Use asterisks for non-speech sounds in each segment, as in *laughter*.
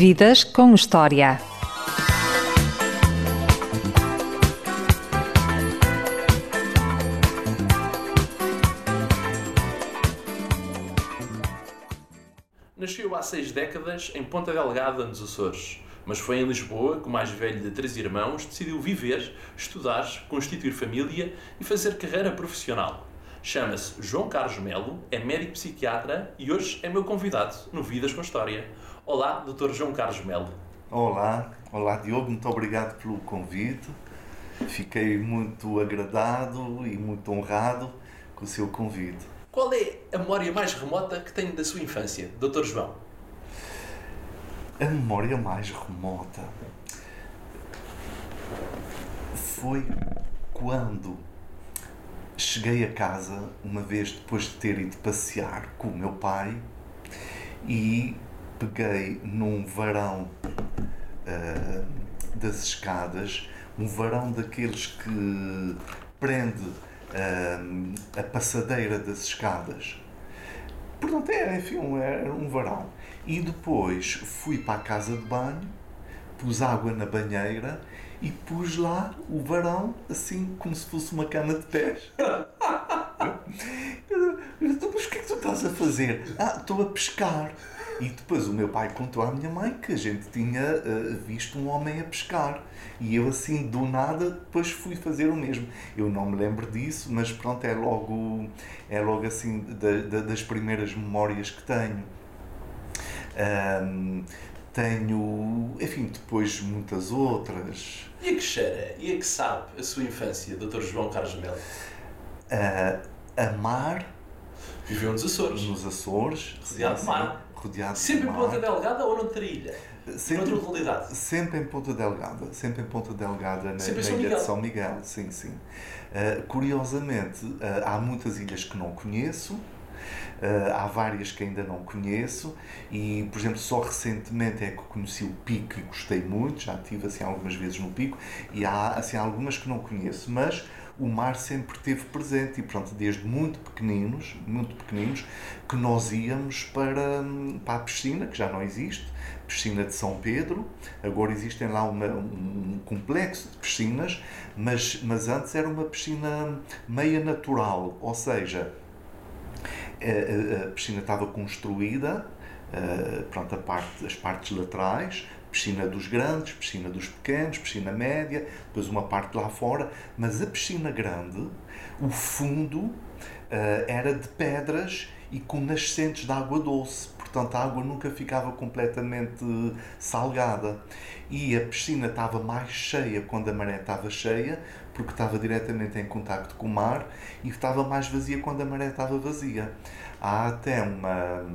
Vidas com História. Nasceu há seis décadas em Ponta Delgada, nos Açores, mas foi em Lisboa que o mais velho de três irmãos decidiu viver, estudar, constituir família e fazer carreira profissional. Chama-se João Carlos Melo, é médico psiquiatra e hoje é meu convidado no Vidas com História. Olá, Dr. João Carlos Melo. Olá, olá Diogo, muito obrigado pelo convite. Fiquei muito agradado e muito honrado com o seu convite. Qual é a memória mais remota que tem da sua infância, Dr. João? A memória mais remota foi quando cheguei a casa uma vez depois de ter ido passear com o meu pai e peguei num varão uh, das escadas, um varão daqueles que prende uh, a passadeira das escadas. Portanto, era, enfim, um, era um varão. E depois fui para a casa de banho, pus água na banheira e pus lá o varão, assim como se fosse uma cama de pés. *laughs* Mas o que é que tu estás a fazer? Ah, estou a pescar. E depois o meu pai contou à minha mãe que a gente tinha uh, visto um homem a pescar. E eu, assim, do nada, depois fui fazer o mesmo. Eu não me lembro disso, mas pronto, é logo, é logo assim, da, da, das primeiras memórias que tenho. Um, tenho, enfim, depois muitas outras. E a que cheira? E a que sabe a sua infância, Dr. João Carlos Melo? Uh, amar. Viveu nos Açores. Nos Açores. Rodeado de mar. Rodeado sempre de em mar. Ponta Delgada ou noutra ilha? Sempre, noutra localidade? Sempre em Ponta Delgada. Sempre em Ponta Delgada, na, Sempre em na São ilha Miguel. de São Miguel. Sim, sim. Uh, curiosamente, uh, há muitas ilhas que não conheço. Uh, há várias que ainda não conheço e, por exemplo, só recentemente é que conheci o Pico e gostei muito, já estive assim algumas vezes no Pico e há assim algumas que não conheço, mas o mar sempre esteve presente e pronto, desde muito pequeninos, muito pequeninos, que nós íamos para, para a piscina, que já não existe, piscina de São Pedro, agora existem lá uma, um complexo de piscinas, mas, mas antes era uma piscina meia natural, ou seja, a, a piscina estava construída, uh, pronto, a parte, as partes laterais, piscina dos grandes, piscina dos pequenos, piscina média, depois uma parte lá fora, mas a piscina grande, o fundo uh, era de pedras e com nascentes de água doce, portanto a água nunca ficava completamente salgada. E a piscina estava mais cheia quando a maré estava cheia, porque estava diretamente em contacto com o mar, e estava mais vazia quando a maré estava vazia. Há até uma,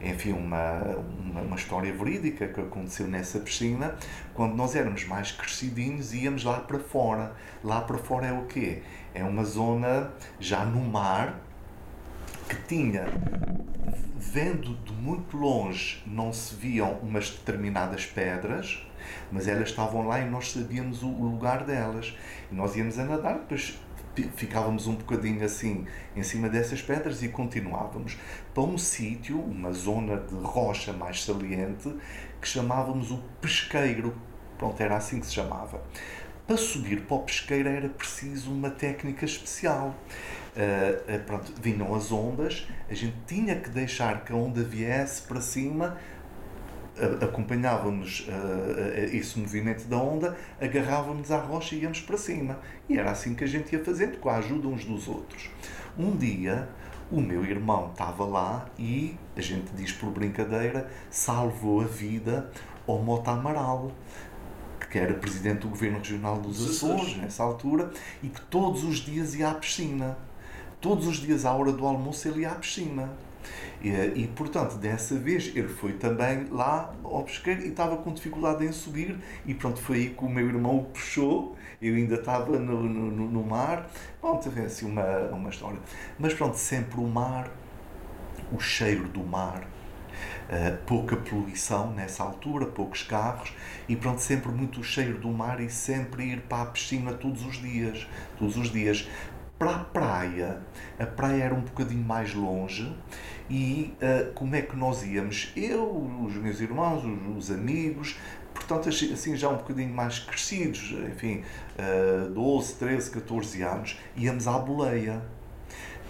enfim, uma, uma, uma, história verídica que aconteceu nessa piscina, quando nós éramos mais crescidinhos íamos lá para fora. Lá para fora é o quê? É uma zona já no mar, que tinha, vendo de muito longe, não se viam umas determinadas pedras, mas elas estavam lá e nós sabíamos o lugar delas. E nós íamos a nadar, depois ficávamos um bocadinho assim em cima dessas pedras e continuávamos para um sítio, uma zona de rocha mais saliente, que chamávamos o pesqueiro. Pronto, era assim que se chamava. Para subir para o pesqueiro era preciso uma técnica especial. Uh, pronto, vinham as ondas, a gente tinha que deixar que a onda viesse para cima, uh, acompanhávamos esse movimento da onda, agarrávamos à rocha e íamos para cima. E era assim que a gente ia fazendo, com a ajuda uns dos outros. Um dia, o meu irmão estava lá e, a gente diz por brincadeira, salvou a vida ao Mota Amaral que era presidente do governo regional dos Açores, nessa altura, e que todos os dias ia à piscina. Todos os dias, à hora do almoço, ele ia à piscina. E, e, portanto, dessa vez ele foi também lá ao pesqueiro e estava com dificuldade em subir, e pronto, foi aí que o meu irmão o puxou. Eu ainda estava no, no, no mar. Pronto, teve assim uma, uma história. Mas pronto, sempre o mar, o cheiro do mar, Uh, pouca poluição nessa altura, poucos carros e pronto, sempre muito cheiro do mar e sempre ir para a piscina todos os dias, todos os dias. para a praia. A praia era um bocadinho mais longe e uh, como é que nós íamos? Eu, os meus irmãos, os, os amigos, portanto, assim já um bocadinho mais crescidos, enfim, uh, 12, 13, 14 anos, íamos à boleia.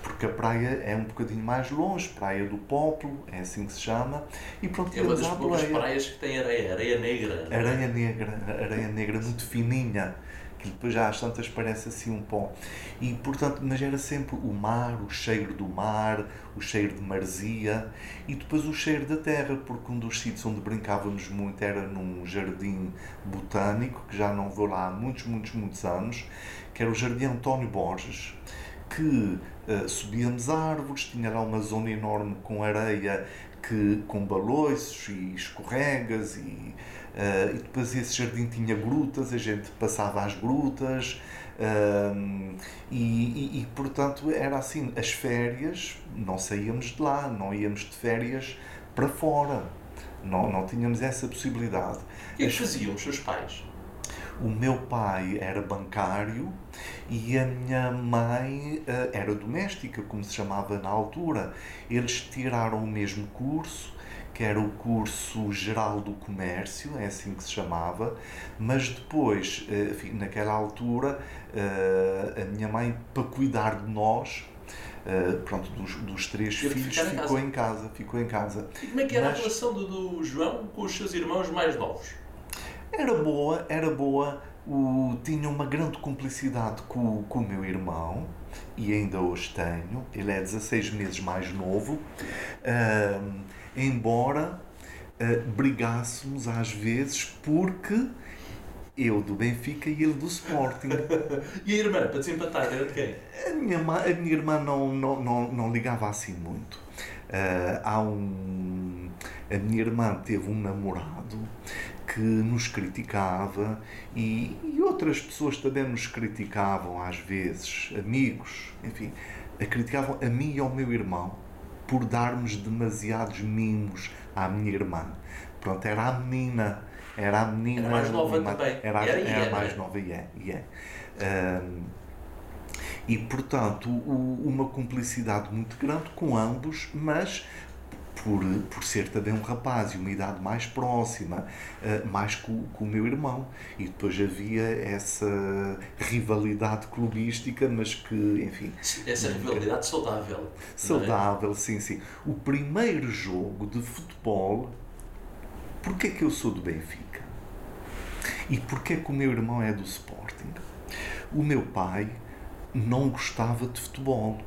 Porque a praia é um bocadinho mais longe, Praia do Poplo, é assim que se chama, e pronto, É uma das poucas praias que tem areia, areia negra. É? Areia negra, areia negra muito fininha que depois já às tantas parece assim um pó. E portanto, mas era sempre o mar, o cheiro do mar, o cheiro de marzia e depois o cheiro da terra, porque um dos sítios onde brincávamos muito era num jardim botânico, que já não vou lá há muitos, muitos, muitos anos, que era o Jardim António Borges, que uh, subíamos árvores, tinha lá uma zona enorme com areia que com baloiços e escorregas e Uh, e depois esse jardim tinha grutas, a gente passava às grutas uh, e, e, e, portanto era assim, as férias não saíamos de lá, não íamos de férias para fora, não, não tínhamos essa possibilidade. O que é que faziam os seus pais? O meu pai era bancário e a minha mãe uh, era doméstica, como se chamava na altura. Eles tiraram o mesmo curso, que era o curso geral do comércio, é assim que se chamava, mas depois, eh, enfim, naquela altura, eh, a minha mãe, para cuidar de nós, eh, pronto, dos, dos três filhos, ficou em casa. ficou em casa. E como é que era mas, a relação do, do João com os seus irmãos mais novos? Era boa, era boa. O, tinha uma grande cumplicidade com, com o meu irmão e ainda hoje tenho. Ele é 16 meses mais novo. Uh, embora uh, brigássemos às vezes porque eu do Benfica e ele do Sporting. *laughs* e a irmã, para desempatar, era de quem? A minha, a minha irmã não, não, não, não ligava assim muito. Uh, há um, a minha irmã teve um namorado que nos criticava e, e outras pessoas também nos criticavam às vezes, amigos, enfim, criticavam a mim e ao meu irmão por darmos demasiados mimos à minha irmã. Pronto, era a menina. Era a menina. Era mais nova também. Era, era, era, mais é? nova e é. E, é. E portanto, o, uma cumplicidade muito grande com ambos, mas por, por ser também um rapaz e uma idade mais próxima, uh, mais com, com o meu irmão. E depois havia essa rivalidade clubística, mas que, enfim. Essa rivalidade saudável. É? Saudável, é? sim, sim. O primeiro jogo de futebol, porquê que eu sou do Benfica? E porquê que o meu irmão é do Sporting? O meu pai não gostava de futebol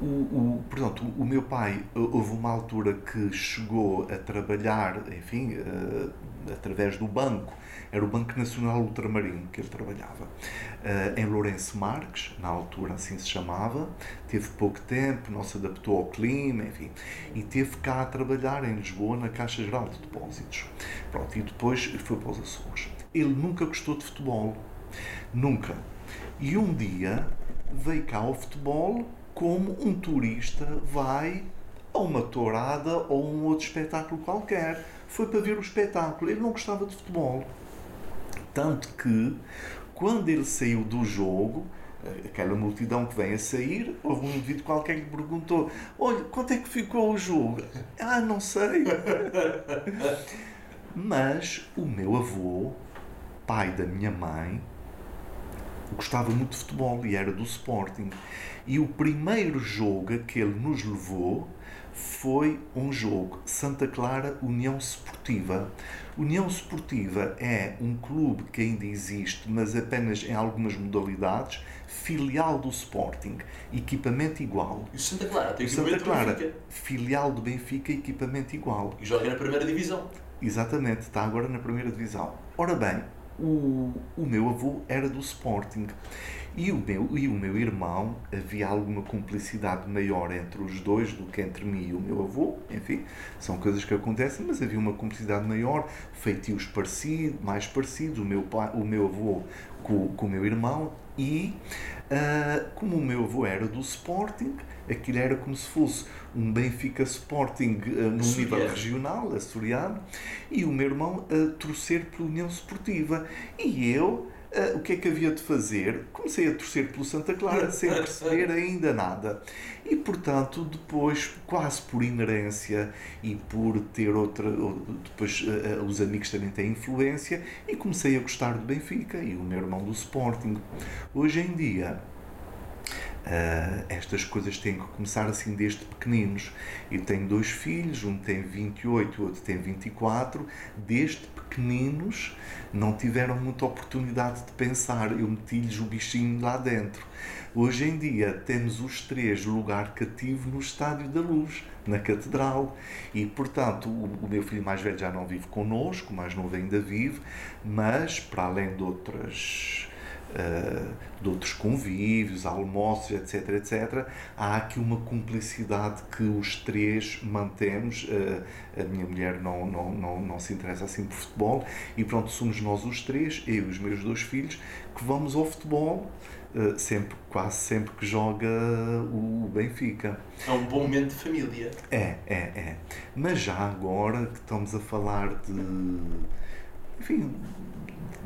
o, o, portanto, o meu pai, houve uma altura que chegou a trabalhar, enfim, uh, através do banco, era o Banco Nacional Ultramarino que ele trabalhava, uh, em Lourenço Marques, na altura assim se chamava, teve pouco tempo, não se adaptou ao clima, enfim, e teve cá a trabalhar em Lisboa na Caixa Geral de Depósitos. Pronto, e depois foi para os Açores. Ele nunca gostou de futebol, nunca. E um dia veio cá ao futebol como um turista vai a uma tourada ou um outro espetáculo qualquer. Foi para ver o espetáculo. Ele não gostava de futebol. Tanto que, quando ele saiu do jogo, aquela multidão que vem a sair, houve um indivíduo qualquer que lhe perguntou: Olha, quanto é que ficou o jogo? Ah, não sei. *laughs* Mas o meu avô, pai da minha mãe, gostava muito de futebol e era do Sporting. E o primeiro jogo que ele nos levou foi um jogo Santa Clara União Esportiva. União Esportiva é um clube que ainda existe, mas apenas em algumas modalidades, filial do Sporting, equipamento igual. E o Santa Clara tem Santa Clara, filial do Benfica, equipamento igual. E joga na primeira divisão. Exatamente, está agora na primeira divisão. Ora bem, o, o meu avô era do Sporting e o, meu, e o meu irmão, havia alguma cumplicidade maior entre os dois do que entre mim e o meu avô. Enfim, são coisas que acontecem, mas havia uma cumplicidade maior, feitios parecidos, mais parecidos, o meu, pai, o meu avô com, com o meu irmão. E uh, como o meu avô era do Sporting, aquilo era como se fosse um Benfica Sporting uh, no nível regional, açoriano, e o meu irmão a uh, torcer pela União Esportiva. E eu uh, o que é que havia de fazer? Comecei a torcer pelo Santa Clara sem perceber ainda nada. E, portanto, depois, quase por inerência e por ter outra. Depois, uh, os amigos também têm influência, e comecei a gostar do Benfica e o meu irmão do Sporting. Hoje em dia Uh, estas coisas têm que começar assim desde pequeninos. Eu tenho dois filhos, um tem 28, o outro tem 24. Desde pequeninos não tiveram muita oportunidade de pensar. Eu meti-lhes o bichinho lá dentro. Hoje em dia temos os três lugar cativo no Estádio da Luz, na Catedral. E, portanto, o, o meu filho mais velho já não vive connosco, mais novo ainda vive, mas para além de outras uh, de outros convívios, almoços, etc, etc, há aqui uma cumplicidade que os três mantemos. Uh, a minha mulher não, não, não, não se interessa assim por futebol e pronto, somos nós os três, eu e os meus dois filhos, que vamos ao futebol uh, sempre, quase sempre que joga o Benfica. É um bom momento de família. É, é, é. Mas já agora que estamos a falar de enfim,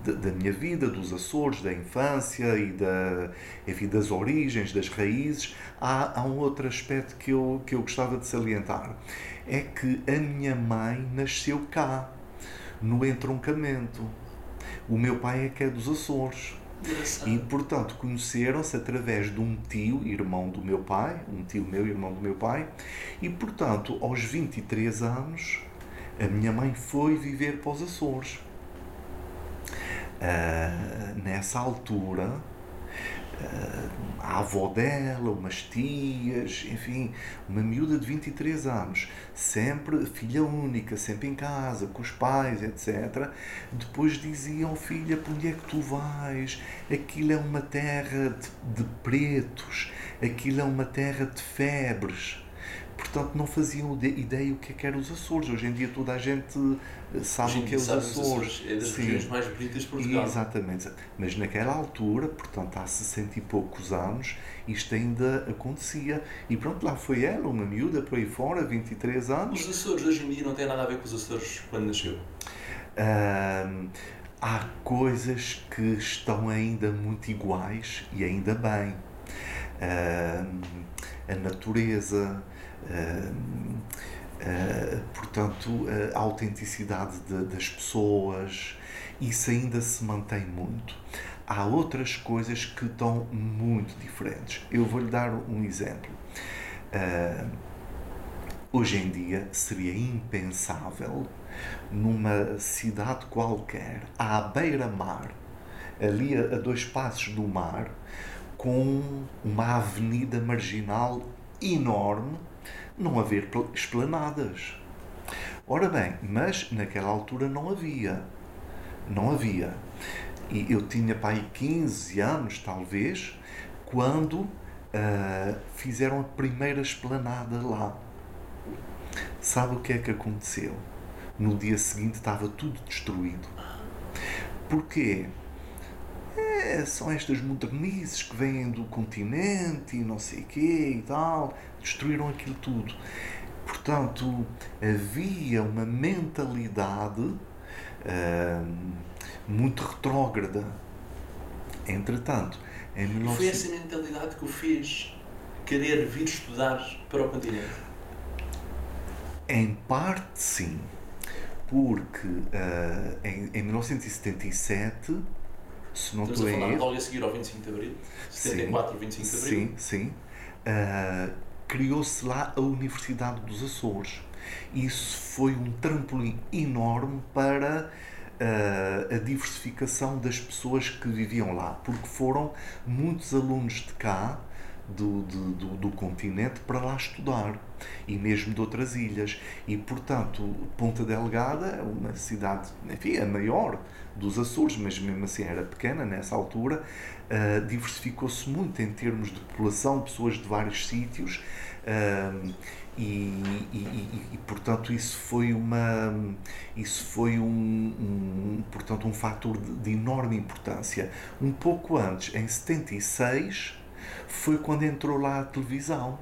da, da, minha vida, dos Açores, da infância e da, enfim, das origens, das raízes, há, há um outro aspecto que eu, que eu gostava de salientar. É que a minha mãe nasceu cá, no entroncamento. O meu pai é que é dos Açores. E, portanto, conheceram-se através de um tio, irmão do meu pai, um tio meu, irmão do meu pai, e, portanto, aos 23 anos, a minha mãe foi viver para os Açores. Uh, nessa altura, uh, a avó dela, umas tias, enfim, uma miúda de 23 anos, sempre filha única, sempre em casa, com os pais, etc. Depois diziam, filha, para onde é que tu vais? Aquilo é uma terra de, de pretos, aquilo é uma terra de febres portanto não faziam ideia o que é que eram os Açores. Hoje em dia toda a gente eh, sabe o que é os Açores. Açores. É das Sim. regiões mais bonitas de Portugal. Exatamente. Mas naquela altura, portanto há 60 e poucos anos, isto ainda acontecia. E pronto, lá foi ela, uma miúda por aí fora, 23 anos. Os Açores hoje em dia não têm nada a ver com os Açores quando nasceu? há coisas que estão ainda muito iguais e ainda bem. a natureza, portanto, a autenticidade de, das pessoas, isso ainda se mantém muito. Há outras coisas que estão muito diferentes. Eu vou-lhe dar um exemplo. Uh, hoje em dia seria impensável numa cidade qualquer, à beira-mar, ali a dois passos do mar, com uma avenida marginal enorme não haver esplanadas. Ora bem, mas naquela altura não havia. Não havia. E eu tinha pai 15 anos, talvez, quando uh, fizeram a primeira esplanada lá. Sabe o que é que aconteceu? No dia seguinte estava tudo destruído. Porquê? É, são estas modernices que vêm do continente e não sei o quê e tal destruíram aquilo tudo. Portanto, havia uma mentalidade uh, muito retrógrada. Entretanto, em 19... Foi essa mentalidade que o fez querer vir estudar para o continente? Em parte, sim. Porque uh, em, em 1977, se não estou em erro... logo a seguir ao 25 de Abril? 74, sim, 25 de Abril? Sim, sim. Uh, criou-se lá a Universidade dos Açores. Isso foi um trampolim enorme para uh, a diversificação das pessoas que viviam lá, porque foram muitos alunos de cá, do, do, do, do, continente, para lá estudar, e mesmo de outras ilhas. E, portanto, Ponta Delgada é uma cidade, enfim, a maior dos Açores, mas mesmo assim era pequena nessa altura, uh, diversificou-se muito em termos de população, pessoas de vários sítios, uh, e, e, e, portanto isso foi uma isso foi um, um portanto um fator de, de, enorme importância. Um pouco antes em 76 foi quando entrou lá a televisão.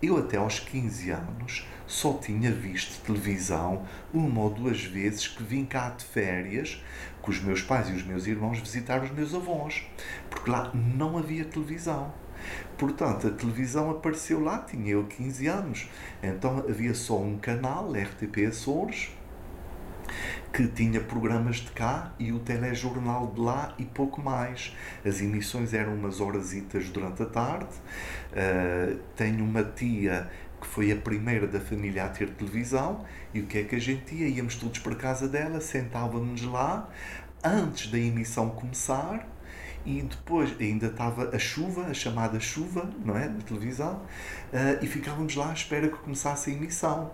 Eu até aos 15 anos só tinha visto televisão uma ou duas vezes que vim cá de férias com os meus pais e os meus irmãos visitar os meus avós, porque lá não havia televisão. Portanto, a televisão apareceu lá, tinha eu 15 anos. Então havia só um canal, RTP Açores, que tinha programas de cá e o telejornal de lá e pouco mais. As emissões eram umas horasitas durante a tarde. Uh, tenho uma tia que foi a primeira da família a ter televisão e o que é que a gente ia? Íamos todos para casa dela, sentávamos lá antes da emissão começar e depois ainda estava a chuva, a chamada chuva, não é? Na televisão, uh, e ficávamos lá à espera que começasse a emissão.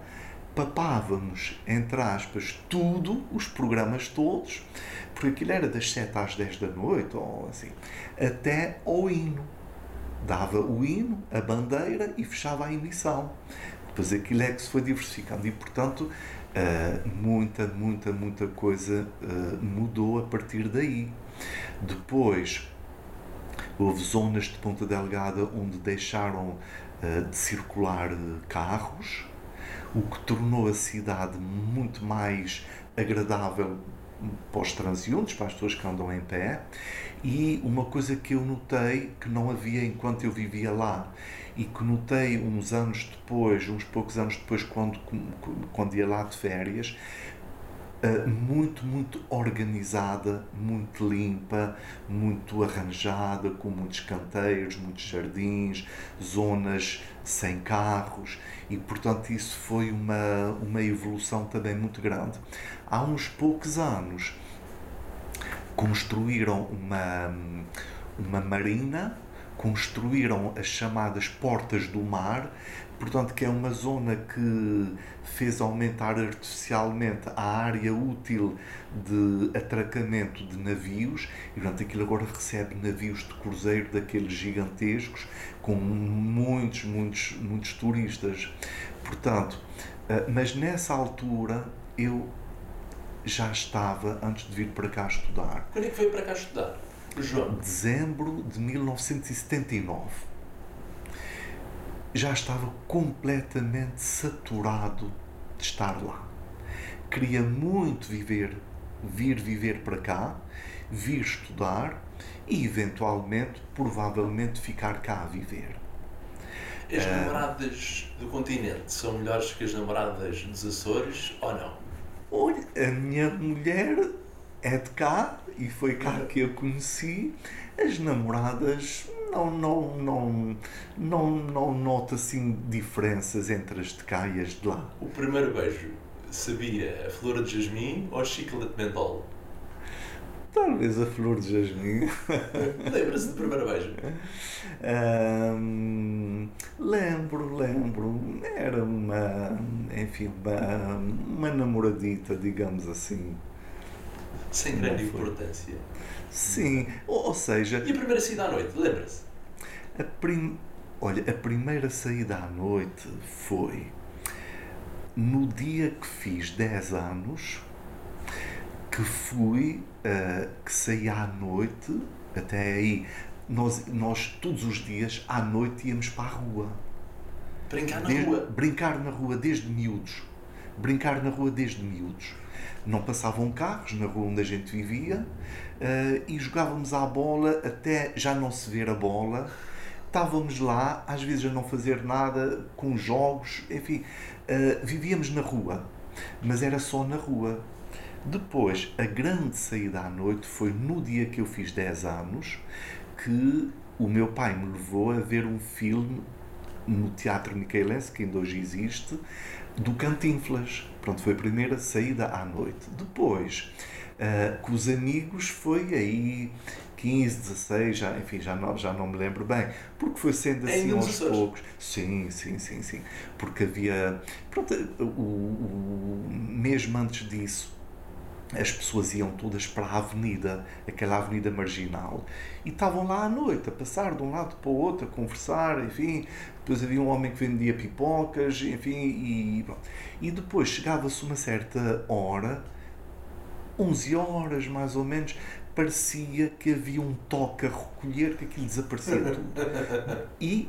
Papávamos, entre aspas, tudo, os programas todos, porque aquilo era das 7 às 10 da noite, ou assim, até ao hino. Dava o hino, a bandeira e fechava a emissão. Depois aquilo é que se foi diversificando e, portanto, uh, muita, muita, muita coisa uh, mudou a partir daí. Depois, houve zonas de Ponta Delgada onde deixaram uh, de circular carros, o que tornou a cidade muito mais agradável para os transeuntes, para as pessoas que andam em pé. E uma coisa que eu notei que não havia enquanto eu vivia lá e que notei uns anos depois, uns poucos anos depois, quando, quando ia lá de férias, Uh, muito, muito organizada, muito limpa, muito arranjada, com muitos canteiros, muitos jardins, zonas sem carros e, portanto, isso foi uma, uma evolução também muito grande. Há uns poucos anos construíram uma, uma marina construíram as chamadas Portas do Mar, portanto, que é uma zona que fez aumentar artificialmente a área útil de atracamento de navios, e portanto aquilo agora recebe navios de cruzeiro daqueles gigantescos, com muitos, muitos, muitos turistas. Portanto, eh, mas nessa altura eu já estava antes de vir para cá estudar. Quando é que veio para cá estudar? João. Dezembro de 1979. Já estava completamente saturado de estar lá. Queria muito viver, vir viver para cá, vir estudar e eventualmente, provavelmente, ficar cá a viver. As namoradas do continente são melhores que as namoradas dos Açores ou não? Olha, a minha mulher é de cá e foi cá que eu conheci. As namoradas não, não, não, não, não noto assim diferenças entre as de cá e as de lá. O primeiro beijo sabia a flor de jasmim ou a chiclete mentol? Talvez a flor de jasmim. *laughs* Lembra-se do primeiro beijo? Um, lembro, lembro. Era uma, enfim, uma, uma namoradita, digamos assim. Sem grande importância. Sim, ou, ou, seja. E a primeira saída à noite, lembra-se? A prim... Olha, a primeira saída à noite foi no dia que fiz 10 anos, que fui, uh, que saí à noite, até aí, nós, nós todos os dias à noite íamos para a rua. Brincar na desde, rua? Brincar na rua desde miúdos. Brincar na rua desde miúdos não passavam carros na rua onde a gente vivia uh, e jogávamos à bola até já não se ver a bola. Estávamos lá, às vezes a não fazer nada, com jogos, enfim, uh, vivíamos na rua, mas era só na rua. Depois, a grande saída à noite foi no dia que eu fiz 10 anos, que o meu pai me levou a ver um filme no Teatro Michelense, que ainda hoje existe, do Cantinflas. Pronto, foi a primeira saída à noite. Depois, uh, com os amigos, foi aí 15, 16, já, enfim, já não, já não me lembro bem, porque foi sendo assim é aos poucos. Sim, sim, sim, sim. Porque havia. Pronto, o, o, mesmo antes disso, as pessoas iam todas para a avenida, aquela avenida marginal, e estavam lá à noite, a passar de um lado para o outro, a conversar, enfim. Depois havia um homem que vendia pipocas, enfim, e, e depois chegava-se uma certa hora, 11 horas mais ou menos, parecia que havia um toque a recolher, que aquilo desaparecia *laughs* tudo. E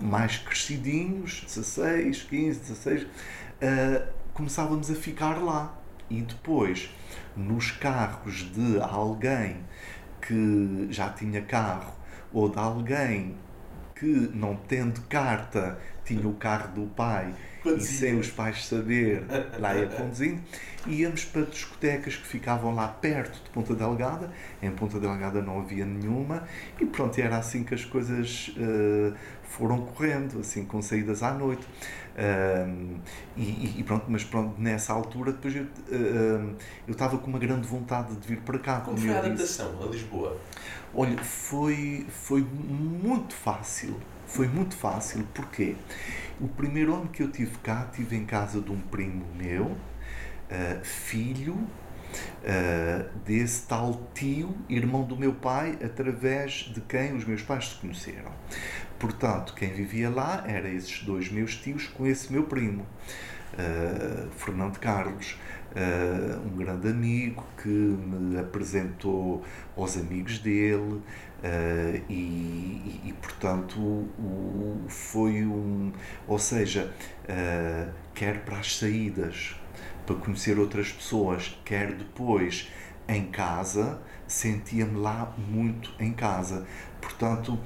mais crescidinhos, 16, 15, 16, uh, começávamos a ficar lá. E depois, nos carros de alguém que já tinha carro ou de alguém que, não tendo carta, tinha o carro do pai e sem os pais saber, lá ia conduzindo, íamos para discotecas que ficavam lá perto de Ponta Delgada. Em Ponta Delgada não havia nenhuma e pronto, era assim que as coisas uh, foram correndo, assim, com saídas à noite. Uh, e, e, pronto, mas pronto, nessa altura depois eu uh, estava com uma grande vontade de vir para cá. Como, como foi a adaptação a Lisboa? Olha, foi, foi muito fácil. Foi muito fácil, porque o primeiro ano que eu tive cá, tive em casa de um primo meu, uh, filho uh, desse tal tio, irmão do meu pai, através de quem os meus pais se conheceram. Portanto, quem vivia lá eram esses dois meus tios com esse meu primo, uh, Fernando Carlos uh, um grande amigo que me apresentou aos amigos dele uh, e, e, e, portanto o, foi um ou seja uh, quer para as saídas para conhecer outras pessoas quer depois em casa sentia-me lá muito em casa portanto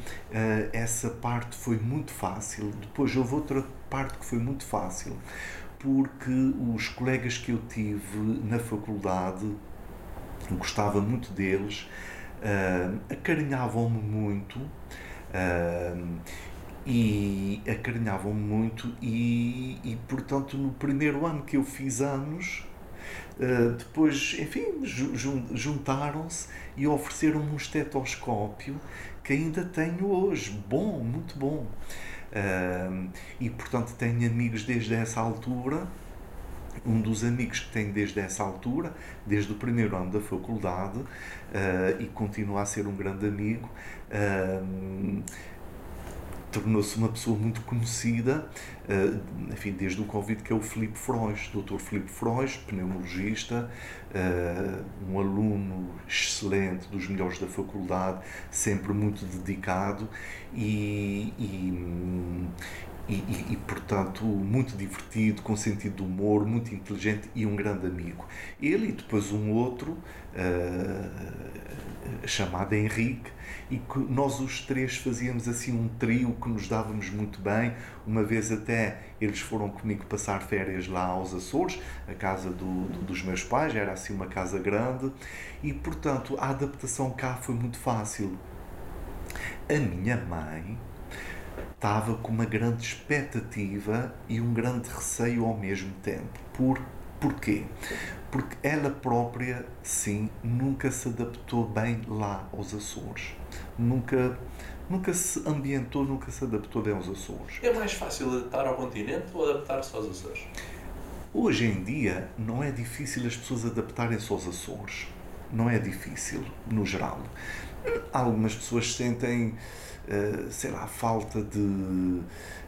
essa parte foi muito fácil depois houve outra parte que foi muito fácil porque os colegas que eu tive na faculdade, gostava muito deles, uh, acarinhavam-me muito. E acarinhavam-me muito e, e, portanto no primeiro ano que eu fiz anos uh, depois enfim juntaram-se e ofereceram-me um estetoscópio que ainda tenho hoje bom muito bom Uh, e portanto tenho amigos desde essa altura. Um dos amigos que tenho desde essa altura, desde o primeiro ano da faculdade, uh, e continua a ser um grande amigo, uh, tornou-se uma pessoa muito conhecida, uh, enfim, desde o Covid, que é o Filipe Frois, Dr. Filipe Frois, pneumologista, uh, um aluno excelente, dos melhores da faculdade, sempre muito dedicado e, e, e, e, portanto, muito divertido, com sentido de humor, muito inteligente e um grande amigo. Ele e depois um outro, uh, chamado Henrique, e que nós os três fazíamos assim um trio que nos dávamos muito bem. Uma vez até eles foram comigo passar férias lá aos Açores, a casa do, do, dos meus pais, era assim uma casa grande, e portanto a adaptação cá foi muito fácil. A minha mãe estava com uma grande expectativa e um grande receio ao mesmo tempo. Por, porquê? Porque ela própria, sim, nunca se adaptou bem lá aos Açores. Nunca, nunca se ambientou, nunca se adaptou bem aos Açores. É mais fácil adaptar ao continente ou adaptar-se aos Açores? Hoje em dia não é difícil as pessoas adaptarem-se aos Açores. Não é difícil, no geral. Algumas pessoas sentem uh, sei lá, falta de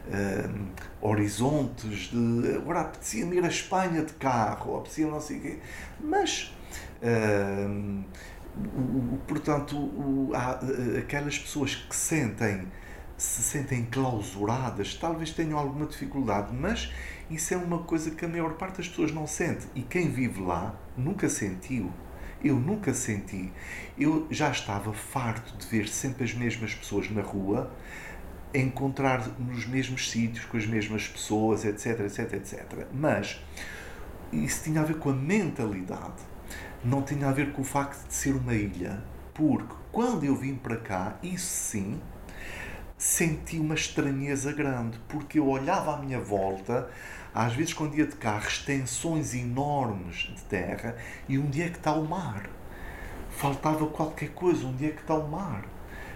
uh, horizontes, de agora apetecia-me ir à Espanha de carro, apetecia não sei o quê, mas uh, portanto o, há, aquelas pessoas que sentem se sentem clausuradas, talvez tenham alguma dificuldade, mas isso é uma coisa que a maior parte das pessoas não sente e quem vive lá nunca sentiu. Eu nunca senti. Eu já estava farto de ver sempre as mesmas pessoas na rua, encontrar nos mesmos sítios, com as mesmas pessoas, etc, etc, etc. Mas isso tinha a ver com a mentalidade, não tinha a ver com o facto de ser uma ilha. Porque quando eu vim para cá, isso sim, senti uma estranheza grande, porque eu olhava à minha volta às vezes, quando ia de carro, extensões enormes de terra e onde é que está o mar? Faltava qualquer coisa, onde é que está o mar?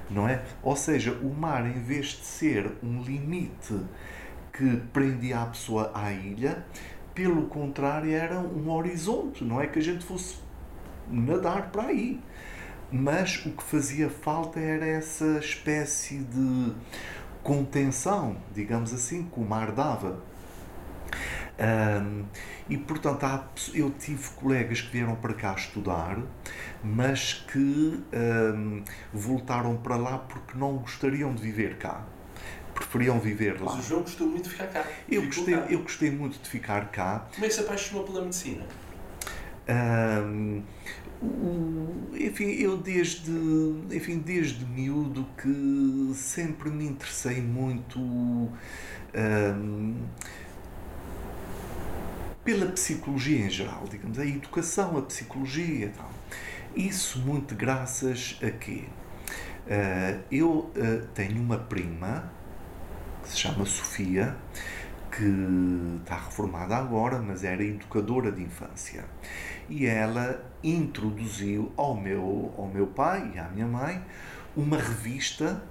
Não é? Ou seja, o mar, em vez de ser um limite que prendia a pessoa à ilha, pelo contrário, era um horizonte, não é que a gente fosse nadar para aí. Mas o que fazia falta era essa espécie de contenção, digamos assim, que o mar dava. Um, e portanto há, eu tive colegas que vieram para cá estudar, mas que um, voltaram para lá porque não gostariam de viver cá. preferiam viver lá. Mas o João gostou muito de ficar cá. Eu Ficou gostei, cá. eu gostei muito de ficar cá. Como é que se apaixonou pela medicina? O- enfim, eu desde, enfim, desde miúdo que sempre me interessei muito ahm, pela psicologia em geral, digamos, a educação, a psicologia e tal. Isso muito graças a quê? Ah, eu ah, tenho uma prima que se chama Sofia, que está reformada agora, mas era educadora de infância. E ela introduziu ao meu, ao meu pai e à minha mãe uma revista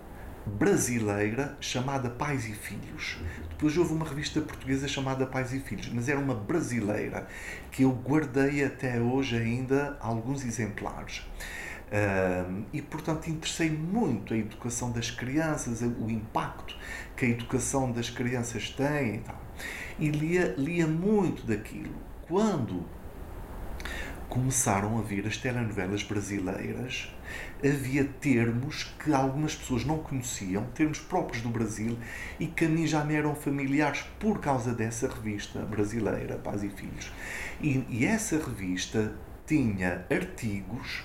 brasileira chamada Pais e Filhos. Depois houve uma revista portuguesa chamada Pais e Filhos, mas era uma brasileira que eu guardei até hoje ainda alguns exemplares. E portanto interessei muito a educação das crianças, o impacto que a educação das crianças tem e tal. E lia, lia muito daquilo. Quando começaram a vir as telenovelas brasileiras, havia termos que algumas pessoas não conheciam, termos próprios do Brasil, e que a mim já me eram familiares por causa dessa revista brasileira, Pais e Filhos. E, e essa revista tinha artigos,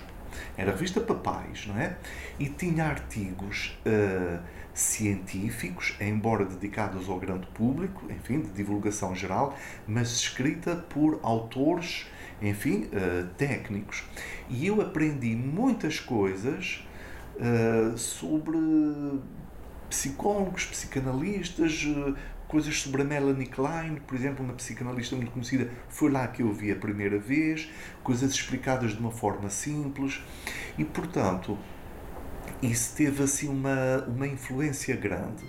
era revista para pais, não é? E tinha artigos ah, científicos, embora dedicados ao grande público, enfim, de divulgação geral, mas escrita por autores, enfim, ah, técnicos. E eu aprendi muitas coisas ah, sobre psicólogos, psicanalistas, eh, coisas sobre a Melanie Klein, por exemplo, uma psicanalista muito conhecida, foi lá que eu vi a primeira vez, coisas explicadas de uma forma simples e, portanto, isso teve assim uma, uma influência grande.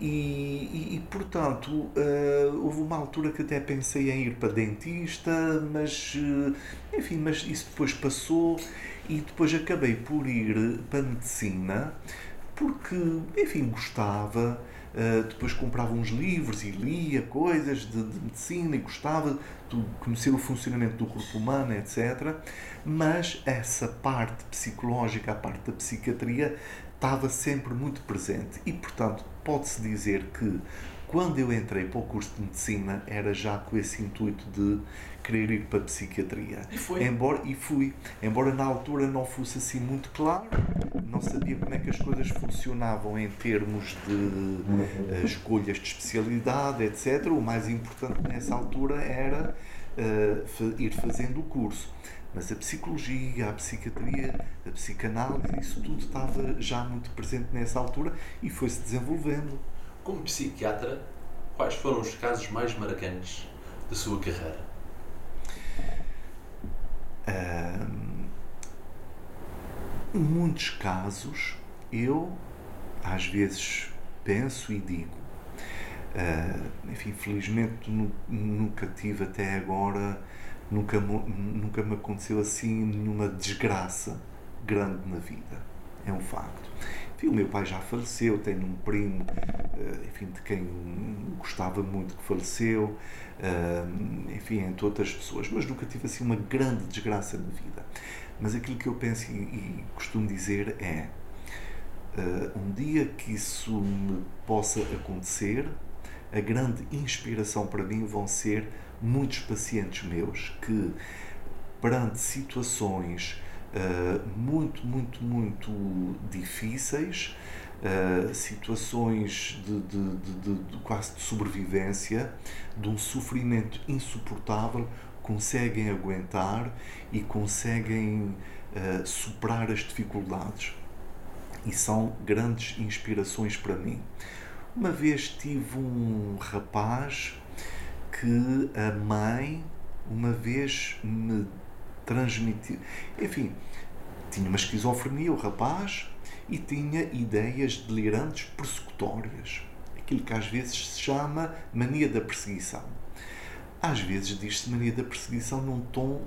E, e- portanto, ah, houve uma altura que até pensei em ir para dentista, mas eh, enfim, mas isso depois passou e depois acabei por ir para medicina porque, enfim, gostava. ah, depois comprava uns livros e lia coisas de, de medicina e gostava de conhecer o funcionamento do corpo humano, etc. Mas essa parte psicológica, a parte da psiquiatria, estava sempre muito presente e, portanto, pode-se dizer que quando eu entrei para o curso de medicina era já com esse intuito de querer ir para a psiquiatria. E foi. Embora, e fui. Embora na altura não fosse assim muito claro, não sabia como é que as coisas funcionavam em termos de eh, escolhas de especialidade, etc. O mais importante nessa altura era fa- ir fazendo o curso. Mas a psicologia, a psiquiatria, a psicanálise, isso tudo estava já muito presente nessa altura e foi-se desenvolvendo. Como psiquiatra, quais foram os casos mais marcantes da sua carreira? Ahm, muitos casos eu às vezes penso e digo ah, enfim, felizmente nu- nunca tive até agora nunca, nunca me aconteceu assim nenhuma desgraça grande na vida é um facto enfim, o meu pai já faleceu tenho um primo ah, enfim, de quem gostava muito que faleceu ah, enfim, entre outras pessoas, mas nunca tive assim uma grande desgraça na vida. Mas aquilo que eu penso e, e costumo dizer é: ah, um dia que isso me possa acontecer, a grande inspiração para mim vão ser muitos pacientes meus que, perante situações ah, muito, muito, muito difíceis, Uh, situações de, de, de, de- de quase de sobrevivência, de um sofrimento insuportável, conseguem aguentar e conseguem uh, superar as dificuldades. E são grandes inspirações para mim. Uma vez tive um rapaz que a mãe, uma vez me transmitiu. Enfim, tinha uma esquizofrenia, o rapaz, e tinha ideias delirantes persecutórias. Aquilo que às vezes se chama mania da perseguição. Às vezes diz-se mania da perseguição num tom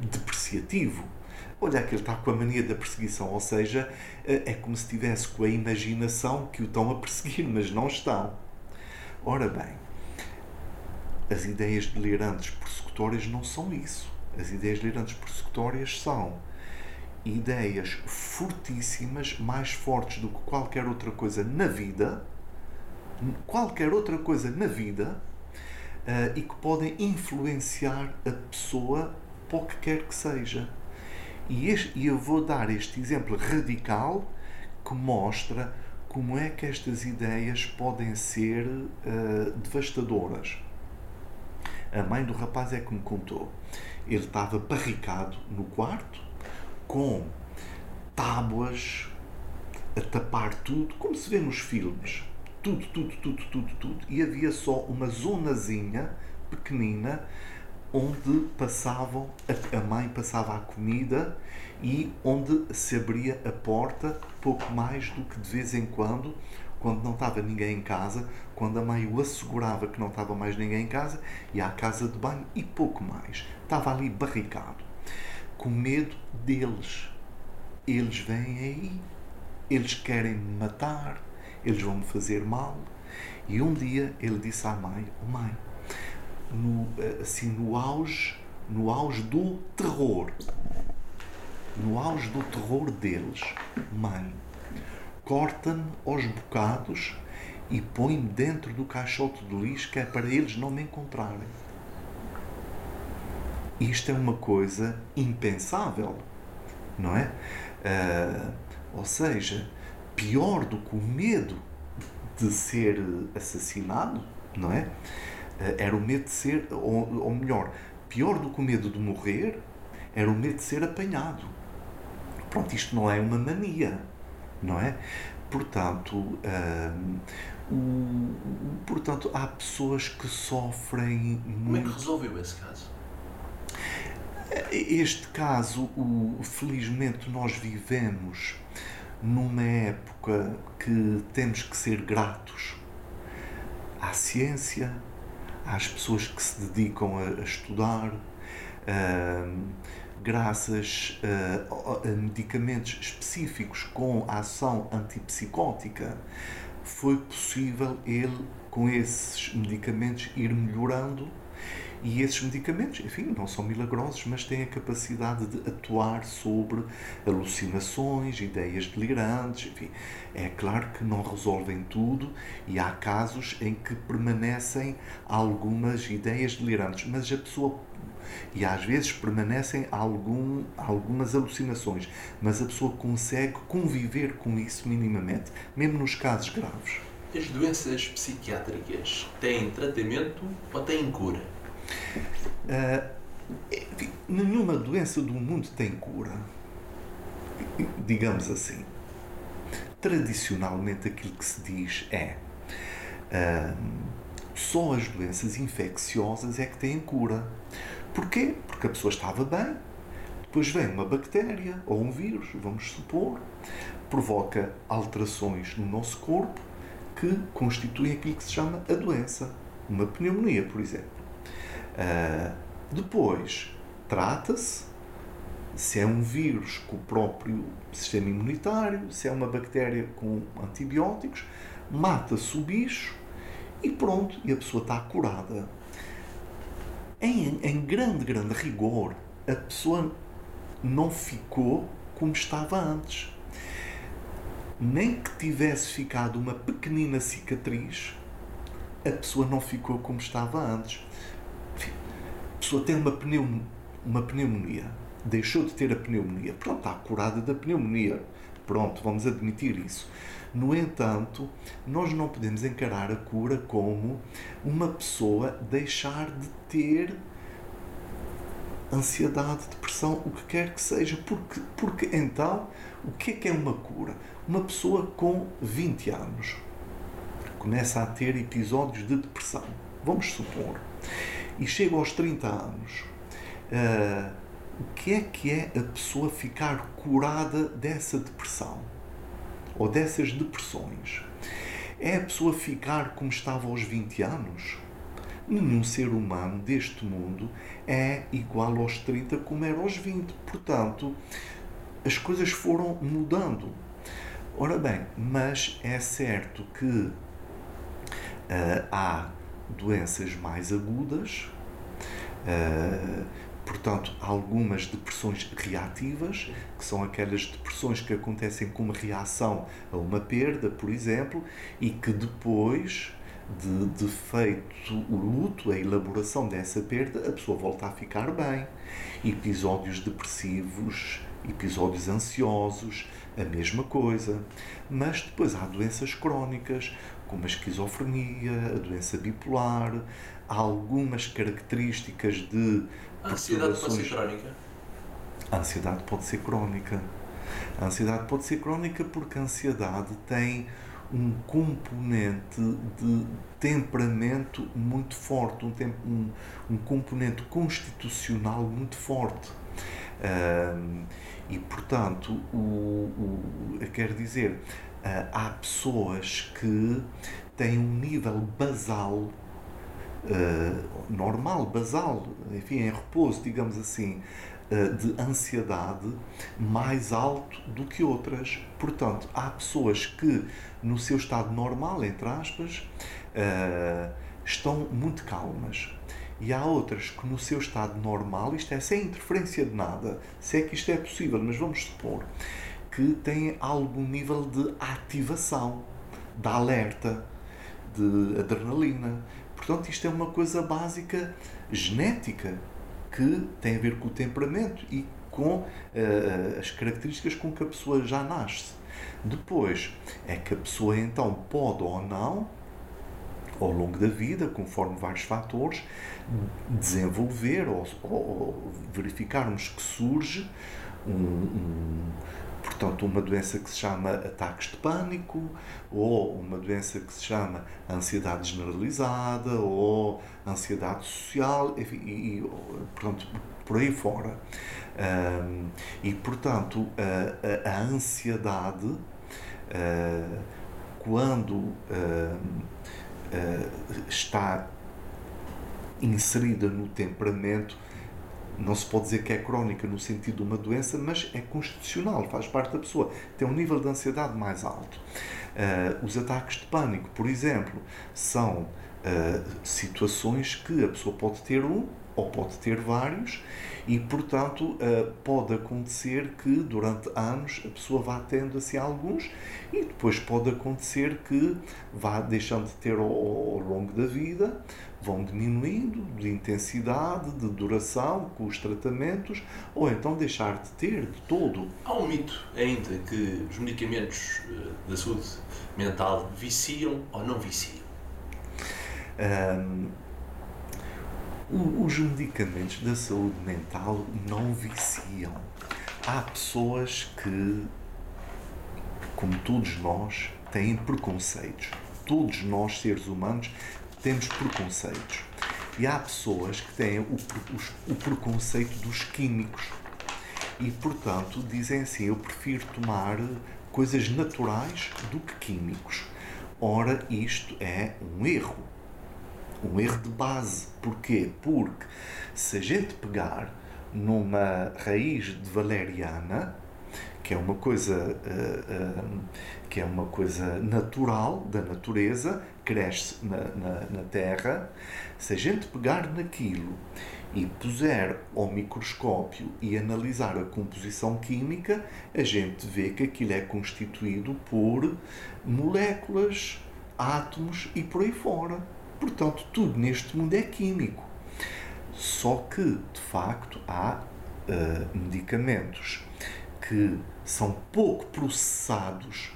depreciativo. Olha, que ele está com a mania da perseguição, ou seja, é como se estivesse com a imaginação que o estão a perseguir, *laughs* mas não estão. Ora bem, as ideias delirantes persecutórias não são isso. As ideias delirantes persecutórias são ideias fortíssimas, mais fortes do que qualquer outra coisa na vida, qualquer outra coisa na vida, uh, e que podem influenciar a pessoa que quer que seja. E, este, e eu vou dar este exemplo radical que mostra como é que estas ideias podem ser uh, devastadoras. A mãe do rapaz é que me contou. Ele estava barricado no quarto, com tábuas a tapar tudo, como se vê nos filmes. Tudo, tudo, tudo, tudo, tudo. E havia só uma zonazinha pequenina onde passavam, a mãe passava a comida e onde se abria a porta pouco mais do que de vez em quando, quando não estava ninguém em casa, quando a mãe o assegurava que não estava mais ninguém em casa, ia à casa de banho e pouco mais. Estava ali barricado, com medo deles. Eles vêm aí, eles querem me matar, eles vão me fazer mal. E um dia ele disse à mãe: oh, Mãe, no, assim, no auge, no auge do terror, no auge do terror deles, mãe, corta-me aos bocados e põe-me dentro do caixote de lixo que é para eles não me encontrarem. Isto é uma coisa impensável, não é? Uh, ou seja, pior do que o medo de ser assassinado, não é? Era o medo de ser, ou, ou melhor, pior do que o medo de morrer, era o medo de ser apanhado. Pronto, isto não é uma mania, não é? Portanto, hum, o, portanto há pessoas que sofrem muito. Como é que resolveu esse caso? Este caso, o, felizmente, nós vivemos numa época que temos que ser gratos à ciência, às pessoas que se dedicam a, a estudar. Hum, graças uh, a medicamentos específicos com ação antipsicótica, foi possível ele, com esses medicamentos, ir melhorando. E esses medicamentos, enfim, não são milagrosos, mas têm a capacidade de atuar sobre alucinações, ideias delirantes, enfim. É claro que não resolvem tudo e há casos em que permanecem algumas ideias delirantes, mas a pessoa e às vezes permanecem algum, algumas alucinações, mas a pessoa consegue conviver com isso minimamente, mesmo nos casos graves. As doenças psiquiátricas têm tratamento ou têm cura? Uh, nenhuma doença do mundo tem cura. Digamos assim. Tradicionalmente, aquilo que se diz é. Uh, só as doenças infecciosas é que têm cura. Porquê? Porque a pessoa estava bem, depois vem uma bactéria ou um vírus, vamos supor, provoca alterações no nosso corpo que constituem aquilo que se chama a doença, uma pneumonia, por exemplo. Uh, depois, trata-se se é um vírus com o próprio sistema imunitário, se é uma bactéria com antibióticos, mata-se o bicho e pronto, e a pessoa está curada em, em grande, grande rigor, a pessoa não ficou como estava antes. Nem que tivesse ficado uma pequenina cicatriz, a pessoa não ficou como estava antes. Pessoa tem uma, pneum, uma pneumonia, deixou de ter a pneumonia, pronto, está curada da pneumonia. Pronto, vamos admitir isso. No entanto, nós não podemos encarar a cura como uma pessoa deixar de ter ansiedade, depressão, o que quer que seja, porque, porque então, o que é que é uma cura? Uma pessoa com 20 anos começa a ter episódios de depressão, vamos supor, e chega aos 30 anos. Uh, o que é que é a pessoa ficar curada dessa depressão? ou dessas depressões, é a pessoa ficar como estava aos 20 anos? Nenhum ser humano deste mundo é igual aos 30 como era aos 20. Portanto, as coisas foram mudando. Ora bem, mas é certo que uh, há doenças mais agudas, uh, portanto, algumas depressões reativas, que são aquelas depressões que acontecem como reação a uma perda, por exemplo, e que depois de, de feito o luto, a elaboração dessa perda, a pessoa volta a ficar bem. Episódios depressivos, episódios ansiosos, a mesma coisa. Mas depois há doenças crónicas, como a esquizofrenia, a doença bipolar, há algumas características de. A ansiedade pode ser crónica? A ansiedade pode ser crónica. A ansiedade pode ser crónica porque a ansiedade tem um componente de temperamento muito forte, um, tem, um, um componente constitucional muito forte. Um, e, portanto, o, o, quer dizer, há pessoas que têm um nível basal, uh, normal, basal, enfim, em repouso, digamos assim, uh, de ansiedade mais alto do que outras. Portanto, há pessoas que, no seu estado normal, entre aspas, estão muito calmas e há outras que no seu estado normal, isto é sem interferência de nada, se é que isto é possível, mas vamos supor que têm algum nível de ativação, de alerta, de adrenalina. Portanto, isto é uma coisa básica genética que tem a ver com o temperamento e com uh, as características com que a pessoa já nasce. Depois é que a pessoa então pode ou não, ao longo da vida, conforme vários fatores, desenvolver ou, ou verificarmos que surge um, um, portanto, uma doença que se chama ataques de pânico, ou uma doença que se chama ansiedade generalizada, ou ansiedade social, enfim, e, portanto, por aí fora. Um, e, portanto, a, a ansiedade, uh, quando uh, uh, está inserida no temperamento, não se pode dizer que é crónica no sentido de uma doença, mas é constitucional, faz parte da pessoa, tem um nível de ansiedade mais alto. Uh, os ataques de pânico, por exemplo, são uh, situações que a pessoa pode ter um ou pode ter vários e, portanto, uh, pode acontecer que durante anos a pessoa vá tendo assim alguns e depois pode acontecer que vá deixando de ter ao, ao longo da vida, vão diminuindo de intensidade, de duração com os tratamentos ou então deixar de ter de todo. Há um mito ainda que os medicamentos eh, da saúde mental viciam ou não viciam? Um, os medicamentos da saúde mental não viciam. Há pessoas que, como todos nós, têm preconceitos. Todos nós, seres humanos, temos preconceitos. E há pessoas que têm o, o, preconceito dos químicos. E, portanto, dizem assim: eu prefiro tomar coisas naturais do que químicos. Ora, isto é um erro. Um erro de base. Porquê? Porque se a gente pegar numa raiz de valeriana, que é uma coisa uh, uh, que é uma coisa natural da natureza, cresce na, na, na terra, se a gente pegar naquilo e puser ao microscópio e analisar a composição química, a gente vê que aquilo é constituído por moléculas, átomos e por aí fora. Portanto, tudo neste mundo é químico. Só que, de facto, há uh, medicamentos que são pouco processados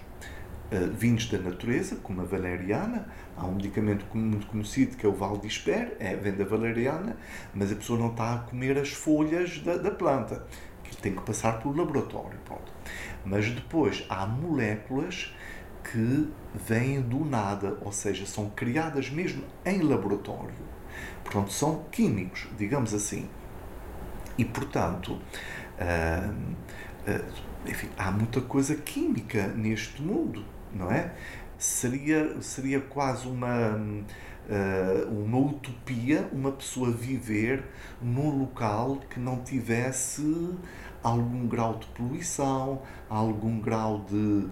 uh, vindos da natureza, como a valeriana. Há um medicamento muito conhecido que é o Valdisper, é, vem da valeriana, mas a pessoa não está a comer as folhas da, da planta, que tem que passar pelo laboratório. Pronto. Mas depois há moléculas que vêm do nada, ou seja, são criadas mesmo em laboratório. Portanto, são químicos, digamos assim. E, portanto, uh, uh, enfim, há muita coisa química neste mundo, não é? Seria, seria quase uma, uh, uma utopia uma pessoa viver num local que não tivesse algum grau de poluição, algum grau de uh,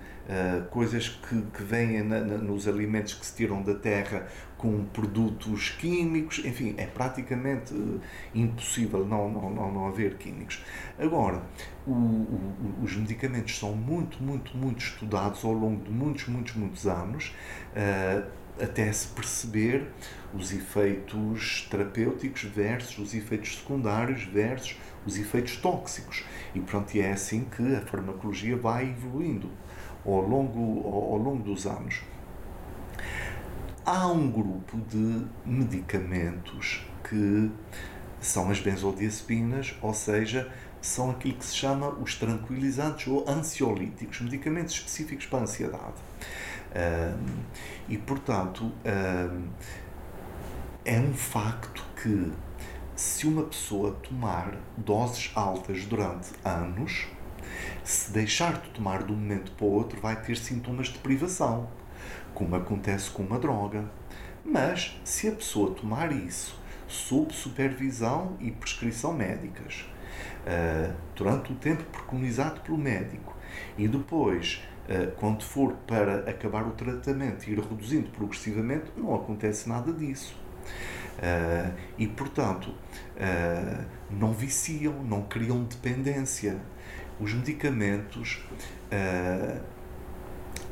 coisas que, que vêm na, na, nos alimentos que se tiram da terra com produtos químicos, enfim, é praticamente uh, impossível não, não, não, não haver químicos. Agora, o, o, os medicamentos são muito, muito, muito estudados ao longo de muitos, muitos, muitos anos. Uh, até se perceber os efeitos terapêuticos versus os efeitos secundários versus os efeitos tóxicos. E pronto, é assim que a farmacologia vai evoluindo ao longo, ao, ao longo dos anos. Há um grupo de medicamentos que são as benzodiazepinas, ou seja, são aquilo que se chama os tranquilizantes ou ansiolíticos, medicamentos específicos para a ansiedade. Um, e, portanto, um, é um facto que se uma pessoa tomar doses altas durante anos, se deixar de tomar de um momento para o outro, vai ter sintomas de privação, como acontece com uma droga. Mas se a pessoa tomar isso sob supervisão e prescrição médicas, uh, durante o tempo preconizado pelo médico, e depois, uh, quando for para acabar o tratamento e ir reduzindo progressivamente, não acontece nada disso. Uh, e, portanto, não viciam, não criam dependência. Os medicamentos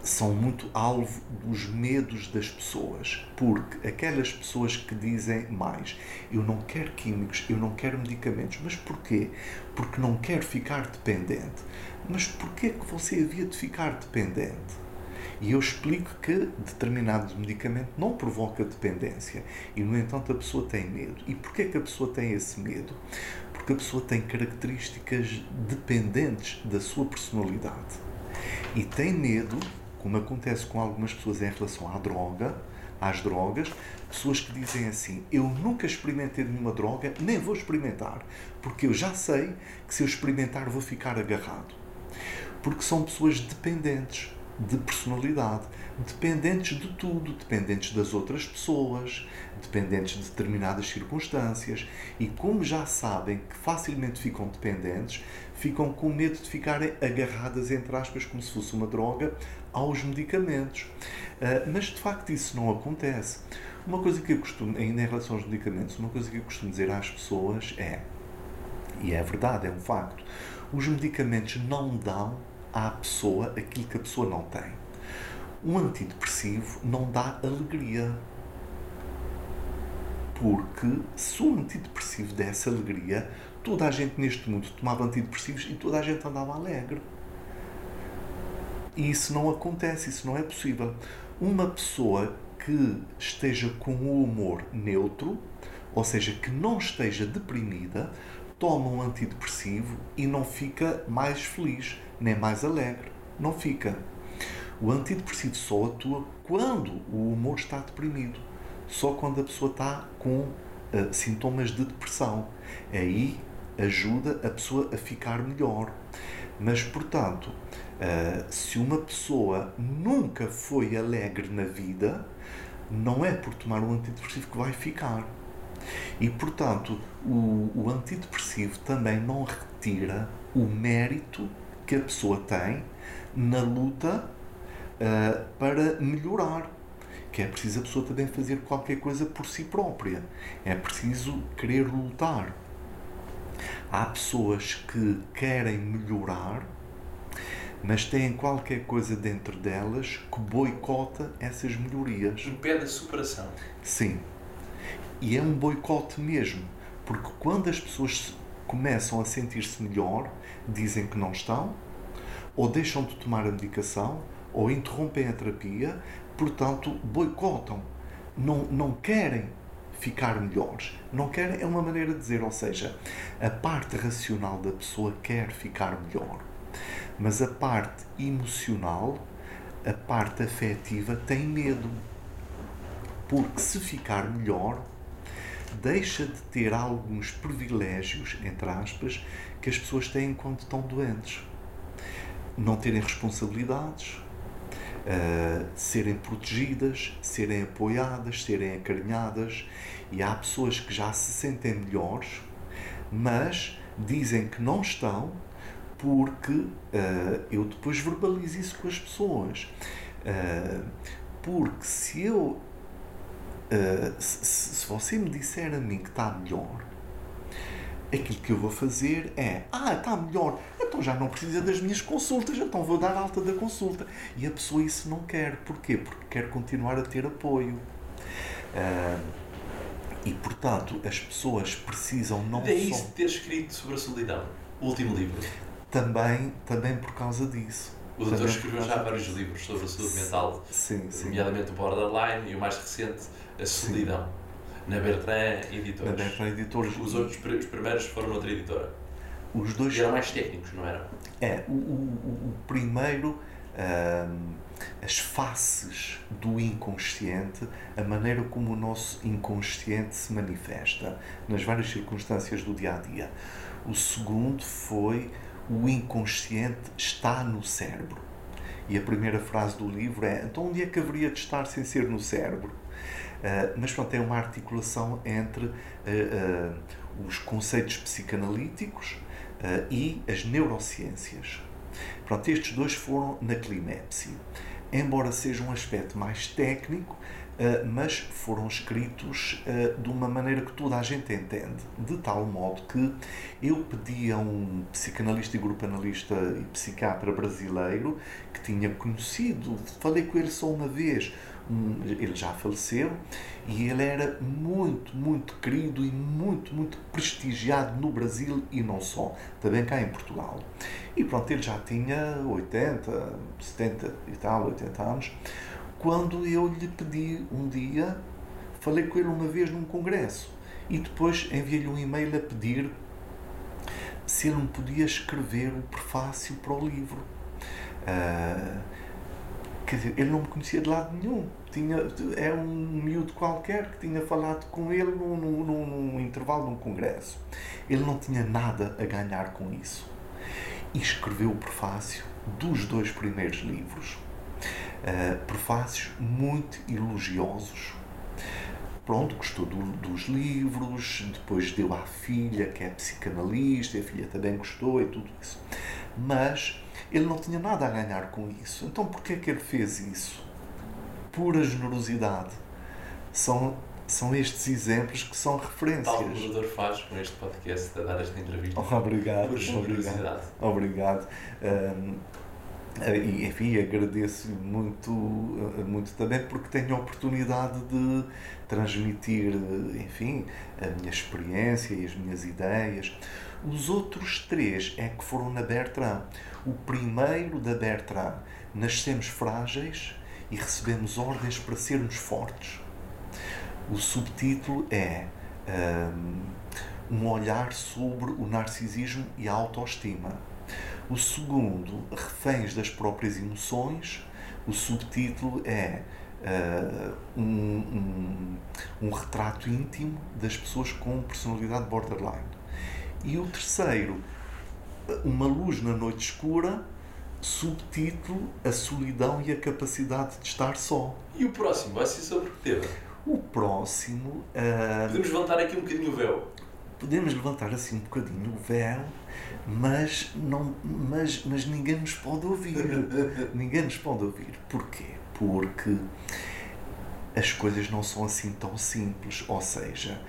são muito alvo dos medos das pessoas, porque aquelas pessoas que dizem mais, eu não quero químicos, eu não quero medicamentos, mas porquê? Porque não quero ficar dependente. Mas porquê que você havia de ficar dependente? E eu explico que determinado medicamento não provoca dependência e, no entanto, a pessoa tem medo. E porquê que a pessoa tem esse medo? Porque a pessoa tem características dependentes da sua personalidade. E tem medo, como acontece com algumas pessoas em relação à droga, às drogas, pessoas que dizem assim: Eu nunca experimentei nenhuma droga, nem vou experimentar, porque eu já sei que se eu experimentar vou ficar agarrado. Porque são pessoas dependentes de personalidade, dependentes de tudo, dependentes das outras pessoas, dependentes de determinadas circunstâncias e como já sabem que facilmente ficam dependentes, ficam com medo de ficarem agarradas, entre aspas, como se fosse uma droga, aos medicamentos. Uh, mas de facto isso não acontece. Uma coisa que eu costumo, ainda em relação aos medicamentos, uma coisa que eu costumo dizer às pessoas é, e é verdade, é um facto, os medicamentos não dão à pessoa aquilo que a pessoa não tem. Um antidepressivo não dá alegria. Porque se o antidepressivo desse alegria, toda a gente neste mundo tomava antidepressivos e toda a gente andava alegre. E isso não acontece, isso não é possível. Uma pessoa que esteja com o humor neutro, ou seja, que não esteja deprimida, toma um antidepressivo e não fica mais feliz, nem mais alegre. Não fica. O antidepressivo só atua quando o humor está deprimido. Só quando a pessoa está com uh, sintomas de depressão. Aí ajuda a pessoa a ficar melhor. Mas, portanto, uh, se uma pessoa nunca foi alegre na vida, não é por tomar um antidepressivo que vai ficar. E, portanto, o, o antidepressivo também não retira o mérito que a pessoa tem na luta uh, para melhorar. Que é preciso a pessoa também fazer qualquer coisa por si própria. É preciso querer lutar. Há pessoas que querem melhorar, mas têm qualquer coisa dentro delas que boicota essas melhorias. Impede a superação. Sim. E é um boicote mesmo, porque quando as pessoas começam a sentir-se melhor, dizem que não estão, ou deixam de tomar a medicação, ou interrompem a terapia, portanto, boicotam. Não, não querem ficar melhores. Não querem é uma maneira de dizer, ou seja, a parte racional da pessoa quer ficar melhor, mas a parte emocional, a parte afetiva tem medo. Porque se ficar melhor, deixa de ter alguns privilégios, entre aspas, que as pessoas têm quando estão doentes. Não terem responsabilidades, uh, serem protegidas, serem apoiadas, serem acarinhadas. E há pessoas que já se sentem melhores, mas dizem que não estão porque uh, eu depois verbalizo isso com as pessoas. Uh, porque se eu. Se, se você me disser a mim que está melhor, aquilo que eu vou fazer é: ah, está melhor, então já não precisa das minhas consultas, então vou dar alta da consulta. E a pessoa isso não quer. Porquê? Porque quer continuar a ter apoio. Uh, e, portanto, as pessoas precisam não Daí só... ter escrito sobre a solidão, o último livro. Também, também por causa disso. O doutor escreveu já vários livros sobre a saúde mental, sim, sim. nomeadamente o Borderline e o mais recente, A Solidão. Sim na Bertrand Editores. Na Bertrand Editores. Os outros os primeiros foram noutra editora. Os dois. E eram mais técnicos, não eram? É, o, o, o primeiro, hum, as faces do inconsciente, a maneira como o nosso inconsciente se manifesta nas várias circunstâncias do dia a dia. O segundo foi o inconsciente está no cérebro. E a primeira frase do livro é: então onde é que haveria de estar sem ser no cérebro? Uh, mas pronto, é uma articulação entre uh, uh, os conceitos psicanalíticos e as neurociências. Pronto, estes dois foram na climépsia. Embora seja um aspecto mais técnico, mas foram escritos de uma maneira que toda a gente entende, de tal modo que eu pedi a um psicanalista e grupo analista e psiquiatra brasileiro que tinha conhecido, falei com ele só uma vez, ele já faleceu e ele era muito, muito querido e muito, muito prestigiado no Brasil e não só, também cá em Portugal. E pronto, ele já tinha 80, 70 e tal, 80 anos, quando eu lhe pedi um dia, falei com ele uma vez num congresso e depois enviei-lhe um e-mail a pedir se ele me podia escrever o prefácio para o livro. Uh, quer dizer, ele não me conhecia de lado nenhum. Tinha, é um miúdo qualquer que tinha falado com ele num, num, num intervalo de um congresso. Ele não tinha nada a ganhar com isso. E escreveu o prefácio dos dois primeiros livros. Uh, prefácios muito elogiosos. Pronto, gostou do, dos livros, depois deu à filha, que é psicanalista, e a filha também gostou e tudo isso. Mas ele não tinha nada a ganhar com isso. Então porquê é que ele fez isso? Pura generosidade. São, são estes exemplos que são referências. Tal o Salvador faz com este podcast a dar esta entrevista. *laughs* obrigado. Por generosidade. Obrigado. obrigado. Um, e, enfim, agradeço muito, muito também porque tenho a oportunidade de transmitir, enfim, a minha experiência e as minhas ideias. Os outros três é que foram na Bertrand. O primeiro da Bertrand, nascemos frágeis e recebemos ordens para sermos fortes. O subtítulo é um, um olhar sobre o narcisismo e a autoestima. O segundo, reféns das próprias emoções. O subtítulo é uh, um, um, um retrato íntimo das pessoas com personalidade borderline. E o terceiro, Uma Luz na Noite Escura, subtítulo A Solidão e a Capacidade de Estar Só. E o próximo vai ser sobre o que teve? O próximo. Uh... Podemos levantar aqui um bocadinho o véu. Podemos levantar assim um bocadinho o véu, mas, não, mas, mas ninguém nos pode ouvir. *laughs* ninguém nos pode ouvir. Porquê? Porque as coisas não são assim tão simples. Ou seja,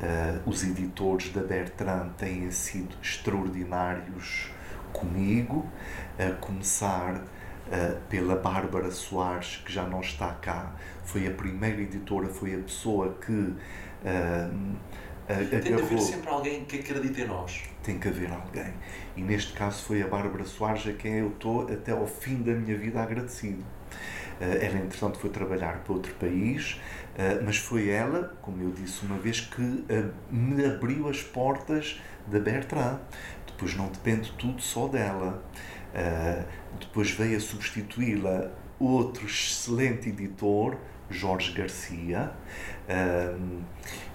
Uh, os editores da Bertrand têm sido extraordinários comigo, a começar uh, pela Bárbara Soares, que já não está cá, foi a primeira editora, foi a pessoa que. Uh, tem de haver sempre alguém que acredite em nós. Tem que haver alguém. E neste caso foi a Bárbara Soares a quem eu estou até ao fim da minha vida agradecido. Ela, entretanto, foi trabalhar para outro país, ah, mas foi ela, como eu disse uma vez, que ah, me abriu as portas da Bertrand. Depois não depende tudo só dela. Depois veio a substituí-la outro excelente editor, Jorge Garcia,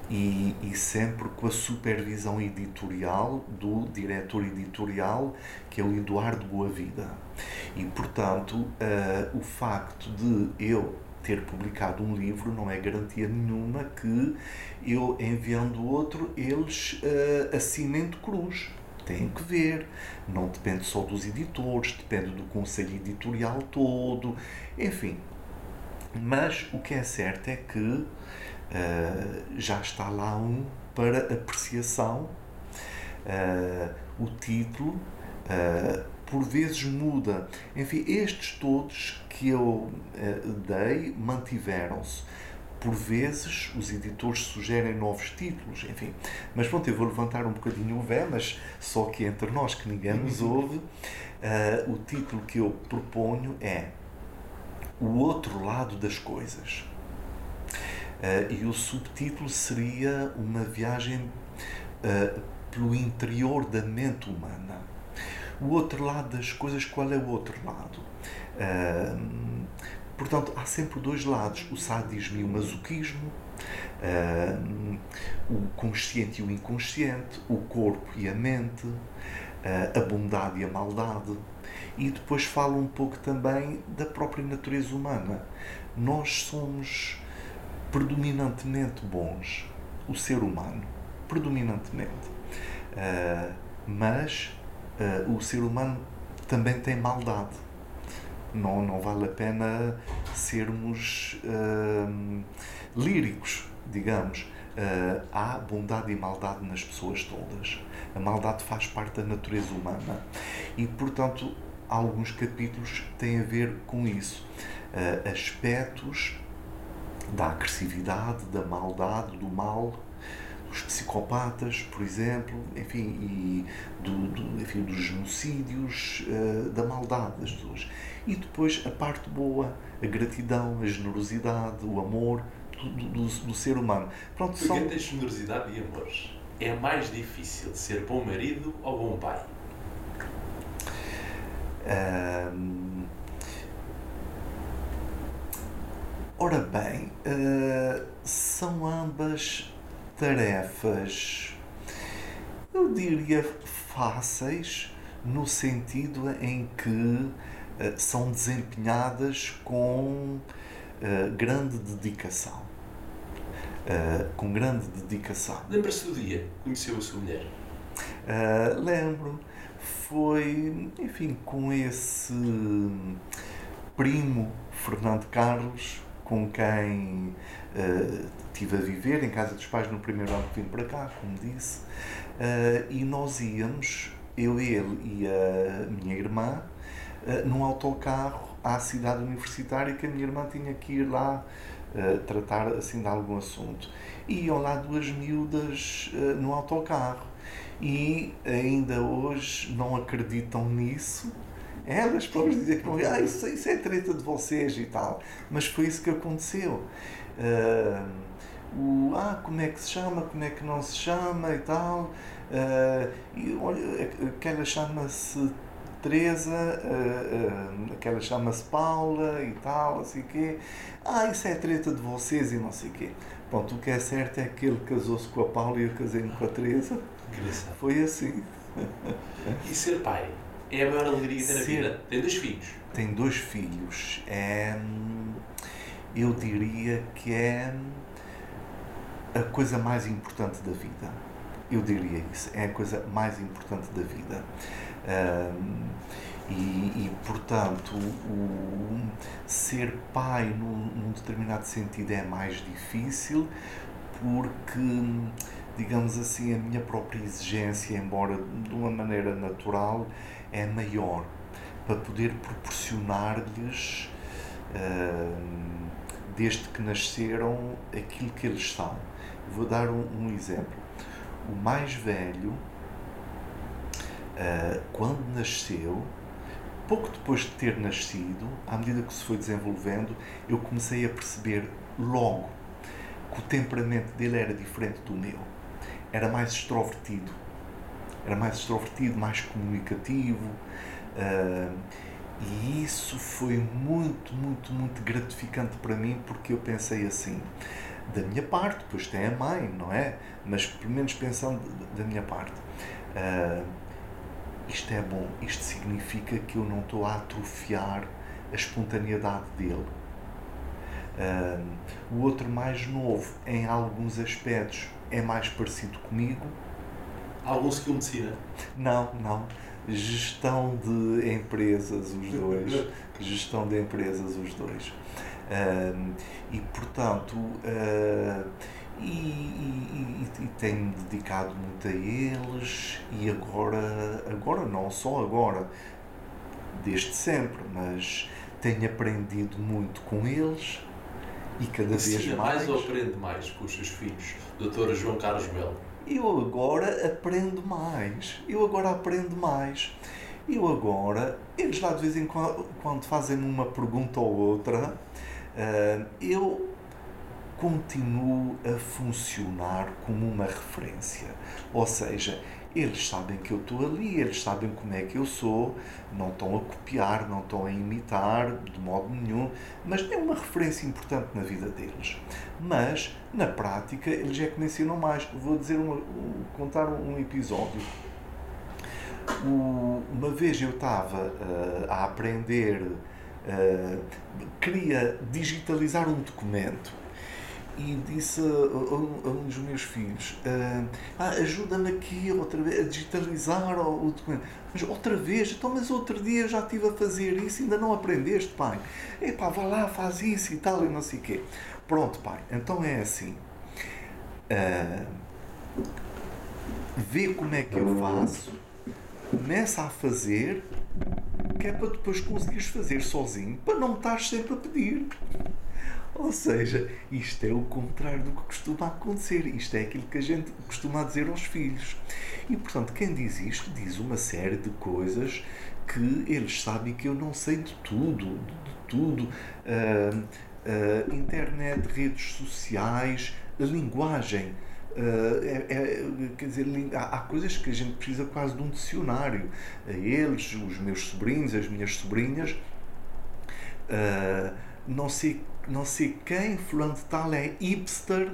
e, e, sempre com a supervisão editorial do diretor editorial, que é o Eduardo Boavida. E, portanto, uh, o facto de eu ter publicado um livro não é garantia nenhuma que eu, enviando outro, eles uh, assinem de cruz. Tem que ver, não depende só dos editores, depende do conselho editorial todo, enfim. Mas o que é certo é que uh, já está lá um para apreciação. Uh, o título uh, por vezes muda. Enfim, estes todos que eu dei mantiveram-se por vezes os editores sugerem novos títulos, enfim. Mas pronto, eu vou levantar um bocadinho o vé, mas só que entre nós, que ninguém nos ouve, uh, o título que eu proponho é O Outro Lado das Coisas. Uh, e o subtítulo seria Uma Viagem uh, pelo Interior da Mente Humana. O outro lado das coisas, qual é o outro lado? Uh, Portanto, há sempre dois lados: o sadismo e o masoquismo, uh, o consciente e o inconsciente, o corpo e a mente, uh, a bondade e a maldade. E depois falo um pouco também da própria natureza humana. Nós somos predominantemente bons, o ser humano, predominantemente. Uh, mas o ser humano também tem maldade não, não vale a pena sermos uh, líricos, digamos. Uh, há bondade e maldade nas pessoas todas. A maldade faz parte da natureza humana. E, portanto, alguns capítulos têm a ver com isso. Uh, aspectos da agressividade, da maldade, do mal, dos psicopatas, por exemplo, enfim, e do, do enfim, dos genocídios, uh, da maldade das pessoas. E depois a parte boa, a gratidão, a generosidade, o amor do, do, do ser humano. Pronto, Porque são... entre generosidade e amor é mais difícil ser bom marido ou bom pai? Um... Ora bem, uh, são ambas tarefas, eu diria fáceis, no sentido em que uh, são desempenhadas com uh, grande dedicação. Com grande dedicação. Lembra-se do dia que conheceu a sua mulher? lembro. Foi, enfim, com esse primo Fernando Carlos, com quem uh, estive a viver em casa dos pais no primeiro ano que vim para cá, como disse, uh, e nós íamos, eu, ele e a minha irmã, uh, num autocarro à cidade universitária que a minha irmã tinha que ir lá uh, tratar assim de algum assunto. E iam lá duas miúdas no autocarro e ainda hoje não acreditam nisso. Elas próprias dizer que não, ah, isso, isso é treta de vocês e tal. Mas foi isso que aconteceu. Uh, o ah, como é que se chama, como é que não se chama e tal. Uh, e olha, aquela chama-se Teresa, uh, uh, aquela chama-se Paula e tal, assim quê. Ah, isso é treta de vocês e não sei o quê. Pronto, o que é certo é que ele casou-se com a Paula e eu casei-me com a Teresa. Foi assim. E ser pai é a maior alegria da vida? Tem dois filhos. Tem dois filhos. É, eu diria que é a coisa mais importante da vida. Eu diria isso. É a coisa mais importante da vida. Um, e, e, portanto, o, ser pai num, num, determinado sentido é mais difícil porque, digamos assim, a minha própria exigência, embora de uma maneira natural, é maior para poder proporcionar-lhes, uh, desde que nasceram, aquilo que eles são. Vou dar um, exemplo. O mais velho, uh, quando nasceu, pouco depois de ter nascido, à medida que se foi desenvolvendo, eu comecei a perceber logo que o temperamento dele era diferente do meu. Era mais extrovertido. Era mais extrovertido, mais comunicativo. Uh, e isso foi muito, muito, muito gratificante para mim porque eu pensei assim: da minha parte, depois tem a mãe, não é? Mas pelo menos pensando da minha parte. Uh, isto é bom, isto significa que eu não estou a atrofiar a espontaneidade dele. Uh, o outro mais novo, em alguns aspectos, é mais parecido comigo. Algum skill de medicina? Não, não. Gestão de empresas, os dois. *laughs* Gestão de empresas, os dois. Uh, e, portanto, uh, e, e, e, tenho dedicado muito a eles e agora, agora não só agora, desde sempre, mas tenho aprendido muito com eles e cada Ensina vez mais. mais ou aprende mais com os seus filhos, doutora João Carlos Melo? Eu agora aprendo mais, eu agora aprendo mais. Eu agora, eles lá de vez em quando, quando fazem uma pergunta ou outra, uh, eu continuo a funcionar como uma referência. Ou seja, eles sabem que eu estou ali, eles sabem como é que eu sou, não estão a copiar, não estão a imitar de modo nenhum, mas é uma referência importante na vida deles. Mas, na prática, eles é que me ensinam mais. Vou dizer uma, contar um episódio. uma vez eu estava uh, a aprender, uh, queria digitalizar um documento e disse a, a, a, um dos meus filhos: ah, ah, ajuda-me aqui outra vez a digitalizar o, o, documento. Mas outra vez, então, mas outro dia já estive a fazer isso, ainda não aprendeste, pai. Epá, vá lá, faz isso e tal, e não sei o quê. Pronto, pai, então é assim. Ah, vê como é que eu faço, começa a fazer, que é para depois conseguires fazer sozinho, para não estar sempre a pedir. Ou seja, isto é o contrário do que costuma acontecer. Isto é aquilo que a gente costuma dizer aos filhos. E, portanto, quem diz isto diz uma série de coisas que eles sabem que eu não sei de tudo, de tudo. Uh, uh, internet, redes sociais, linguagem. Uh, é, é, quer dizer, há, há, coisas que a gente precisa quase de um dicionário. Eles, os meus sobrinhos, as minhas sobrinhas, uh, não sei não sei quem, fulano de tal é hipster.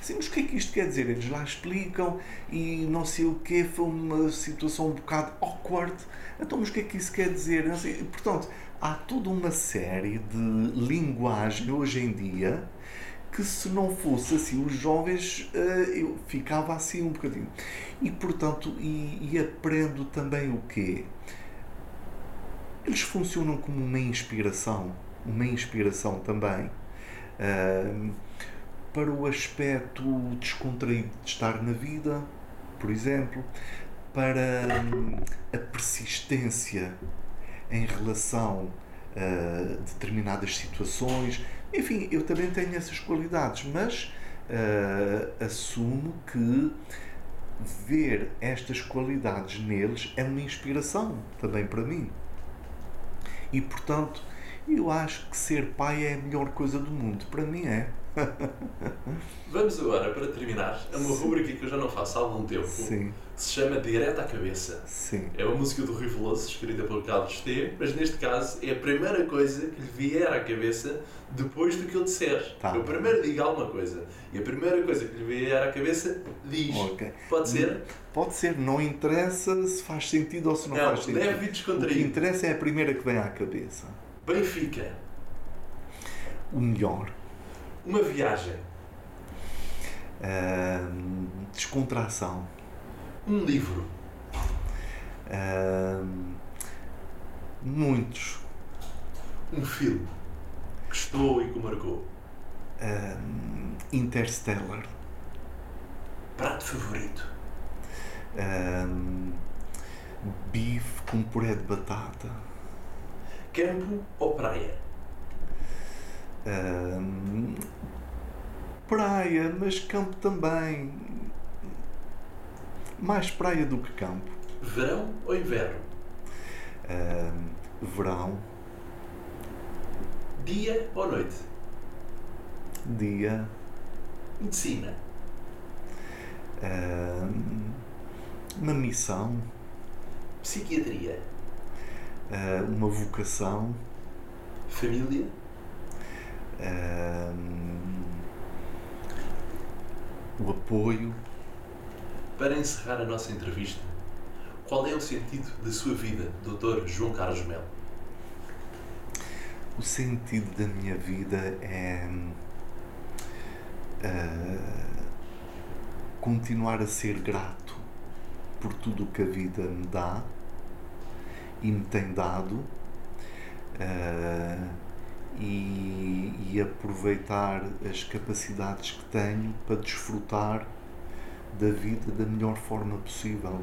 Sim, mas o que é que isto quer dizer? Eles lá explicam e não sei o que, foi uma situação um bocado awkward. Então, mas o que é que isso quer dizer? Não sei. Portanto, há toda uma série de linguagem hoje em dia que se não fosse assim, os jovens, uh, eu ficava assim um bocadinho. E, portanto, e, e aprendo também o quê? Eles funcionam como uma inspiração uma inspiração também uh, para o aspecto descontraído de estar na vida, por exemplo, para a persistência em relação a determinadas situações. Enfim, eu também tenho essas qualidades, mas uh, assumo que ver estas qualidades neles é uma inspiração também para mim. E portanto, eu acho que ser pai é a melhor coisa do mundo. Para mim é. *laughs* Vamos agora, para terminar, a uma Sim. rubrica que eu já não faço há algum tempo. Sim. Que se chama Direto à Cabeça. Sim. É uma música do Rui Veloso, escrita pelo Carlos T, mas neste caso é a primeira coisa que lhe vier à cabeça depois do que eu disser. Tá. Eu primeiro digo alguma coisa e a primeira coisa que lhe vier à cabeça diz. Okay. Pode ser? Pode ser, não interessa se faz sentido ou se não, não faz sentido. Deve descontrair. O que interessa é a primeira que vem à cabeça. Benfica. O melhor. Uma viagem. Uh, descontração. Um livro. Uh, muitos. Um filme. Que estou e que marcou. Uh, Interstellar. Prato favorito. bife com puré de batata. Campo ou praia? praia, mas campo também. Mais praia do que campo. Verão ou inverno? verão. Dia ou noite? Dia. Medicina. uma missão. Psiquiatria uh, uma vocação. Família? Uh, o apoio. Para encerrar a nossa entrevista, qual é o sentido da sua vida, Dr. João Carlos Melo? O sentido da minha vida é uh, continuar a ser grato por tudo o que a vida me dá e me tem dado uh, e, e, aproveitar as capacidades que tenho para desfrutar da vida da melhor forma possível.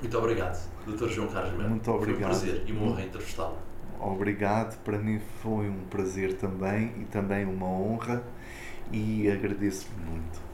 Muito obrigado, Dr. João Carlos Melo. Muito obrigado. Foi um prazer e uma honra entrevistá-lo. Obrigado, para mim foi um prazer também e também uma honra e agradeço muito.